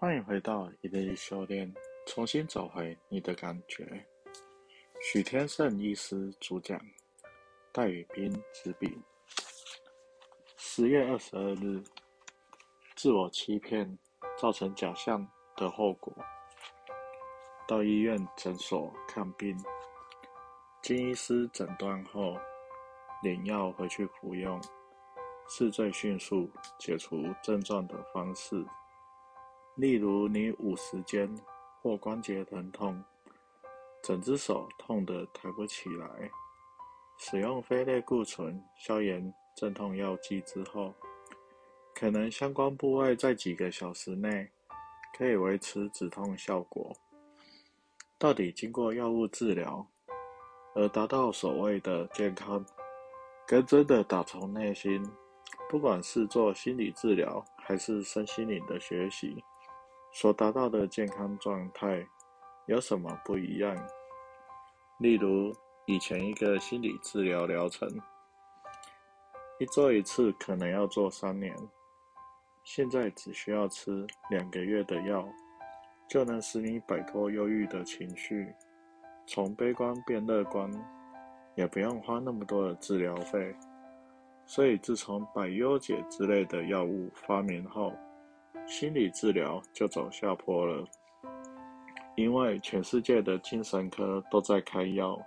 欢迎回到一日修炼，重新找回你的感觉。许天胜医师主讲，戴宇斌执笔。十月二十二日，自我欺骗造成假象的后果。到医院诊所看病，经医师诊断后，领药回去服用，是最迅速解除症状的方式。例如，你五十肩或关节疼痛，整只手痛得抬不起来，使用非类固醇消炎镇痛药剂之后，可能相关部位在几个小时内可以维持止痛效果。到底经过药物治疗而达到所谓的健康，跟真的打从内心，不管是做心理治疗还是身心灵的学习。所达到的健康状态有什么不一样？例如，以前一个心理治疗疗程，一做一次可能要做三年，现在只需要吃两个月的药，就能使你摆脱忧郁的情绪，从悲观变乐观，也不用花那么多的治疗费。所以，自从百忧解之类的药物发明后，心理治疗就走下坡了，因为全世界的精神科都在开药，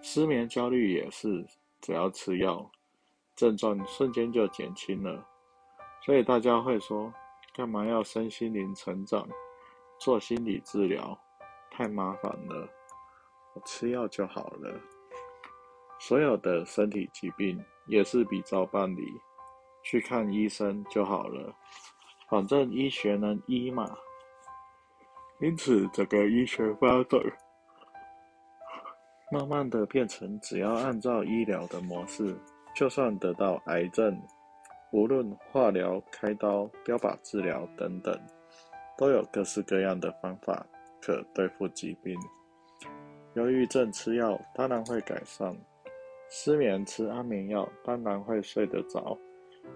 失眠、焦虑也是，只要吃药，症状瞬间就减轻了。所以大家会说，干嘛要身心灵成长，做心理治疗，太麻烦了，我吃药就好了。所有的身体疾病也是比照办理，去看医生就好了。反正医学能医嘛，因此整个医学发展，慢慢的变成只要按照医疗的模式，就算得到癌症，无论化疗、开刀、标靶治疗等等，都有各式各样的方法可对付疾病。忧郁症吃药当然会改善，失眠吃安眠药当然会睡得着。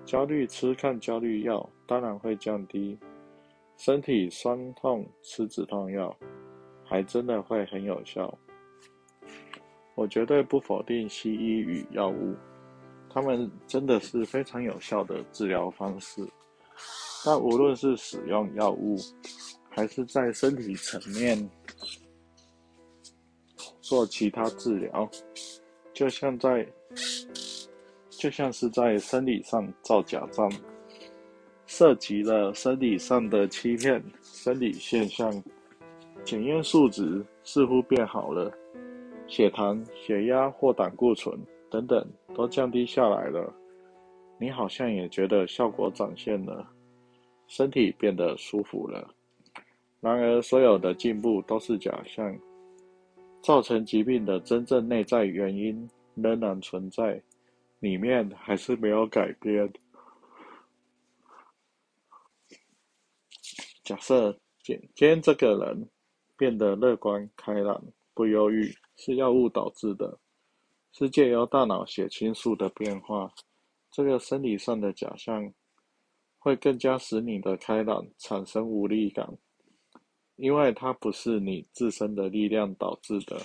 焦虑吃抗焦虑药当然会降低，身体酸痛吃止痛药还真的会很有效。我绝对不否定西医与药物，他们真的是非常有效的治疗方式。但无论是使用药物，还是在身体层面做其他治疗，就像在。就像是在生理上造假账，涉及了生理上的欺骗，生理现象，检验数值似乎变好了，血糖、血压或胆固醇等等都降低下来了，你好像也觉得效果展现了，身体变得舒服了。然而，所有的进步都是假象，造成疾病的真正内在原因仍然存在。里面还是没有改变。假设今天这个人变得乐观开朗、不忧郁，是药物导致的，是借由大脑血清素的变化，这个生理上的假象会更加使你的开朗产生无力感，因为它不是你自身的力量导致的，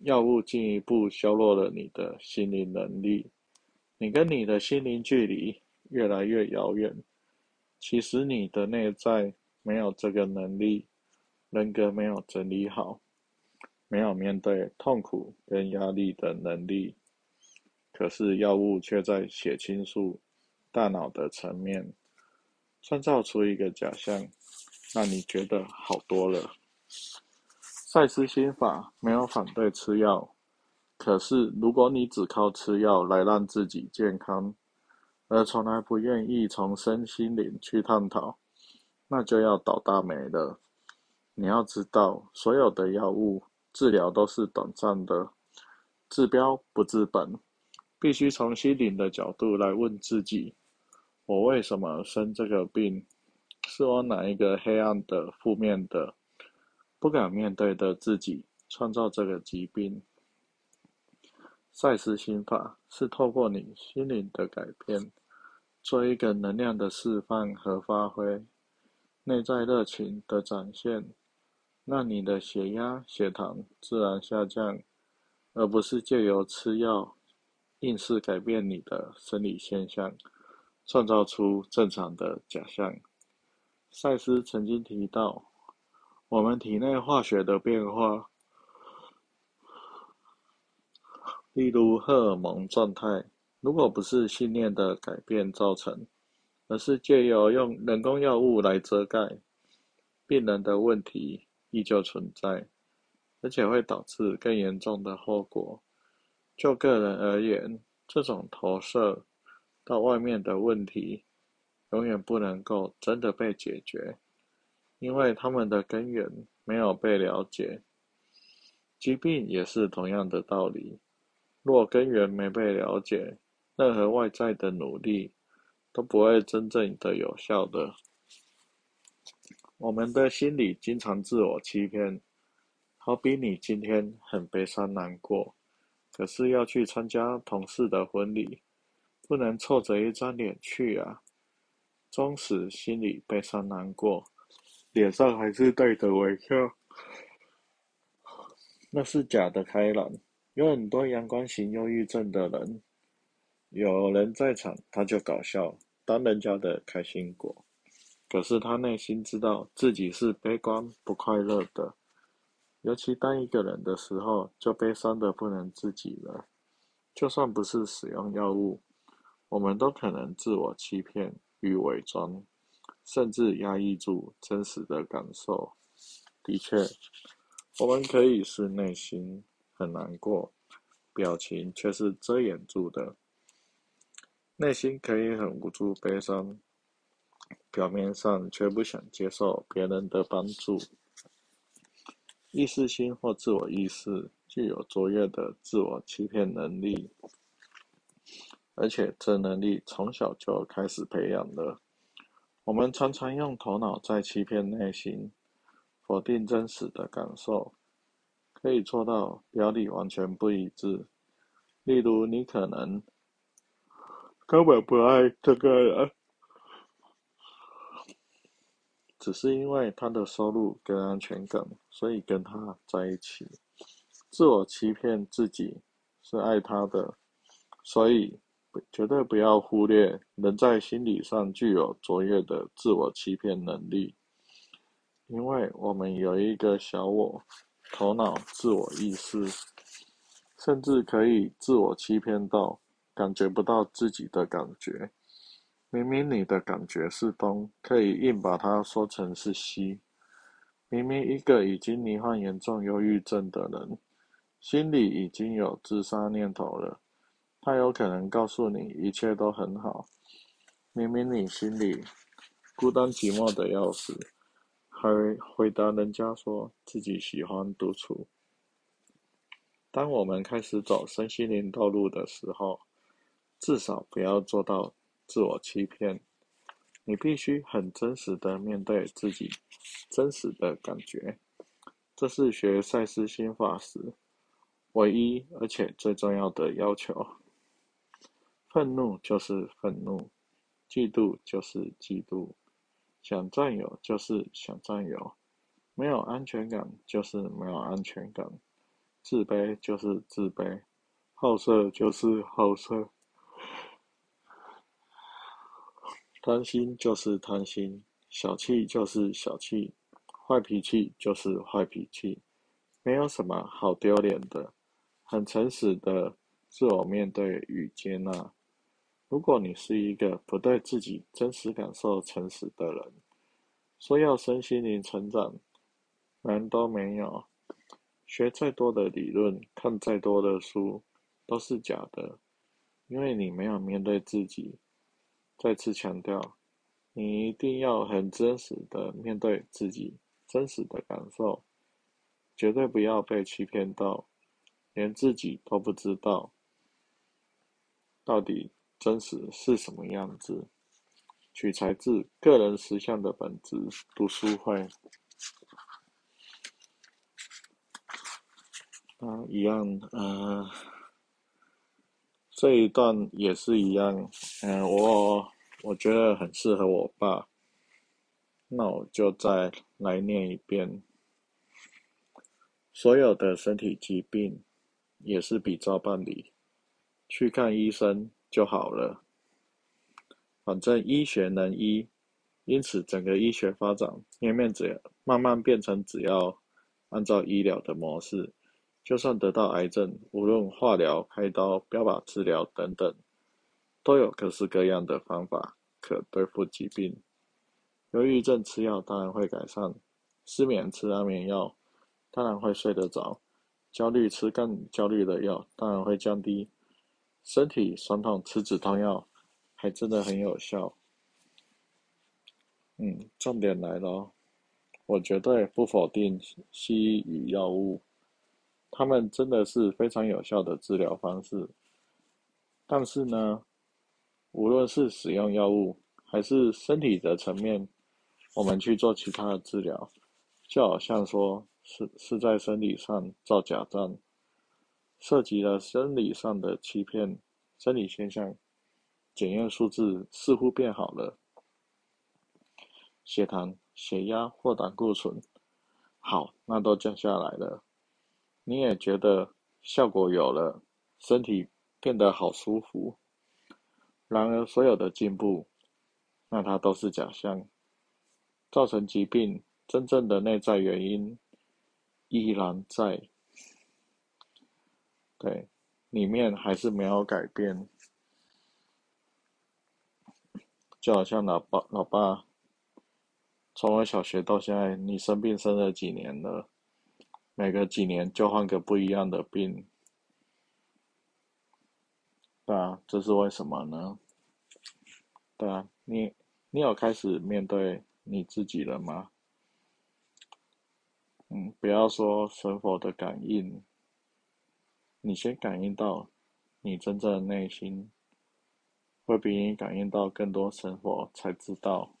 药物进一步削弱了你的心理能力。你跟你的心灵距离越来越遥远，其实你的内在没有这个能力，人格没有整理好，没有面对痛苦跟压力的能力。可是药物却在血清素、大脑的层面创造出一个假象，让你觉得好多了。赛斯心法没有反对吃药。可是，如果你只靠吃药来让自己健康，而从来不愿意从身心灵去探讨，那就要倒大霉了。你要知道，所有的药物治疗都是短暂的，治标不治本，必须从心灵的角度来问自己：我为什么生这个病？是我哪一个黑暗的、负面的、不敢面对的自己创造这个疾病？赛斯心法是透过你心灵的改变，做一个能量的释放和发挥，内在热情的展现，让你的血压、血糖自然下降，而不是借由吃药，硬是改变你的生理现象，创造出正常的假象。赛斯曾经提到，我们体内化学的变化，例如荷尔蒙状态，如果不是信念的改变造成，而是借由用人工药物来遮盖，病人的问题依旧存在，而且会导致更严重的后果。就个人而言，这种投射到外面的问题。永远不能够真的被解决，因为他们的根源没有被了解。疾病也是同样的道理，若根源没被了解，任何外在的努力都不会真正的有效的。我们的心理经常自我欺骗，好比你今天很悲伤难过，可是要去参加同事的婚礼，不能臭着一张脸去啊。装时心里悲伤难过，脸上还是带着微笑，那是假的开朗。有很多阳光型忧郁症的人，有人在场他就搞笑，当人家的开心果。可是他内心知道自己是悲观不快乐的，尤其当一个人的时候，就悲伤的不能自己了。就算不是使用药物，我们都可能自我欺骗。与伪装，甚至压抑住真实的感受。的确，我们可以是内心很难过，表情却是遮掩住的。内心可以很无助、悲伤，表面上却不想接受别人的帮助。意识心或自我意识具有卓越的自我欺骗能力。而且这能力从小就开始培养了。我们常常用头脑在欺骗内心，否定真实的感受，可以做到表里完全不一致。例如，你可能根本不爱这个人，只是因为他的收入跟安全感，所以跟他在一起。自我欺骗自己是爱他的，所以。绝对不要忽略人在心理上具有卓越的自我欺骗能力，因为我们有一个小我，头脑自我意识，甚至可以自我欺骗到感觉不到自己的感觉。明明你的感觉是东，可以硬把它说成是西。明明一个已经罹患严重忧郁症的人，心里已经有自杀念头了。他有可能告诉你一切都很好，明明你心里孤单寂寞的要死，还回答人家说自己喜欢独处。当我们开始走身心灵道路的时候，至少不要做到自我欺骗。你必须很真实的面对自己真实的感觉，这是学赛斯心法时唯一而且最重要的要求。愤怒就是愤怒，嫉妒就是嫉妒，想占有就是想占有，没有安全感就是没有安全感，自卑就是自卑，好色就是好色，贪心就是贪心，小气就是小气，坏脾气就是坏脾气，没有什么好丢脸的，很诚实的自我面对与接纳。如果你是一个不对自己真实感受诚实的人，说要身心灵成长，难都没有。学再多的理论，看再多的书，都是假的，因为你没有面对自己。再次强调，你一定要很真实的面对自己真实的感受，绝对不要被欺骗到，连自己都不知道到底。真实是什么样子？取材自个人实相的本质读书会。啊，一样，呃，这一段也是一样，嗯，我我觉得很适合我爸。那我就再来念一遍。所有的身体疾病也是比照办理，去看医生就好了。反正医学能医，因此整个医学发展面面只慢慢变成只要按照医疗的模式，就算得到癌症，无论化疗、开刀、标靶治疗等等，都有各式各样的方法可对付疾病。忧郁症吃药当然会改善，失眠吃安眠药当然会睡得着，焦虑吃更焦虑的药当然会降低，身体酸痛吃止痛药。还真的很有效，嗯，重点来了，我绝对不否定西医与药物，他们真的是非常有效的治疗方式。但是呢，无论是使用药物，还是身体的层面，我们去做其他的治疗，就好像说是是在生理上造假账，涉及了生理上的欺骗，生理现象。检验数字似乎变好了，血糖、血压或胆固醇，好，那都降下来了。你也觉得效果有了，身体变得好舒服。然而，所有的进步，那它都是假象，造成疾病真正的内在原因依然在，对，里面还是没有改变。就好像老爸，老爸，从我小学到现在，你生病生了几年了？每隔几年就换个不一样的病，对啊，这是为什么呢？对啊，你你有开始面对你自己了吗？嗯，不要说神佛的感应，你先感应到你真正的内心。会比你感应到更多生活，才知道。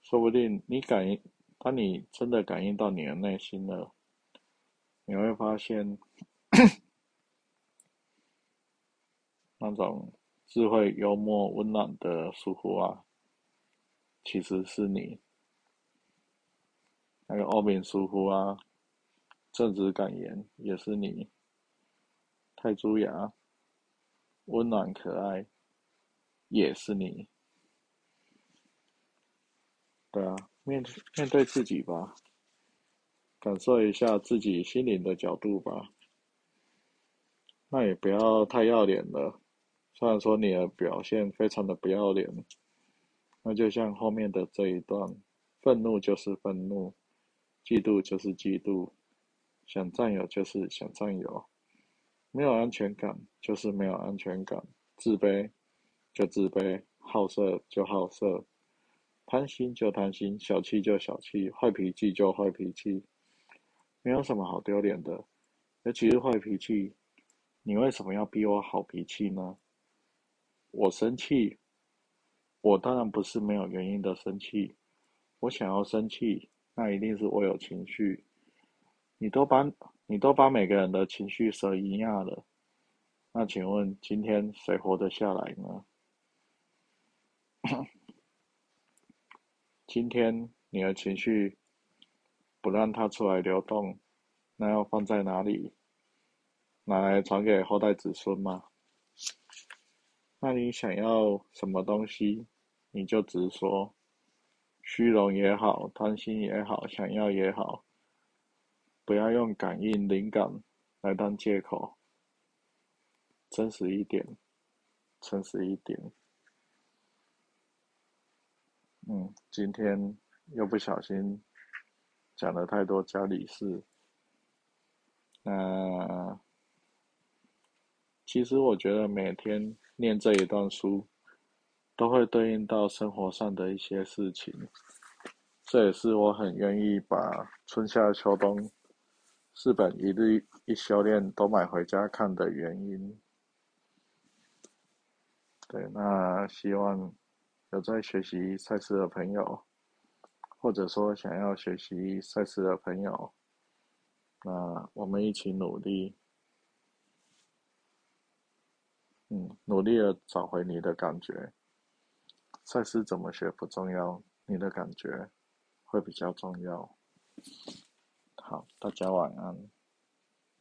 说不定你感应，当你真的感应到你的内心了，你会发现，那种智慧、幽默、温暖的疏忽啊，其实是你。那个欧敏疏忽啊，正直感言也是你。太朱雅。温暖可爱，也是你。对啊，面面对自己吧，感受一下自己心灵的角度吧。那也不要太要脸了，虽然说你的表现非常的不要脸。那就像后面的这一段，愤怒就是愤怒，嫉妒就是嫉妒，想占有就是想占有。没有安全感，就是没有安全感；自卑就自卑，好色就好色，贪心就贪心，小气就小气，坏脾气就坏脾气，没有什么好丢脸的。尤其是坏脾气，你为什么要逼我好脾气呢？我生气，我当然不是没有原因的生气，我想要生气，那一定是我有情绪。你都把。你都把每个人的情绪舍一样了，那请问今天谁活得下来呢？今天你的情绪不让它出来流动，那要放在哪里？拿来传给后代子孙吗？那你想要什么东西，你就直说，虚荣也好，贪心也好，想要也好。不要用感应灵感来当借口，真实一点，诚实一点。嗯，今天又不小心讲了太多家里事。那其实我觉得每天念这一段书，都会对应到生活上的一些事情。这也是我很愿意把春夏秋冬。四本一日一修炼都买回家看的原因。对，那希望有在学习赛事的朋友，或者说想要学习赛事的朋友，那我们一起努力，嗯，努力的找回你的感觉。赛事怎么学不重要，你的感觉会比较重要。好，大家晚安。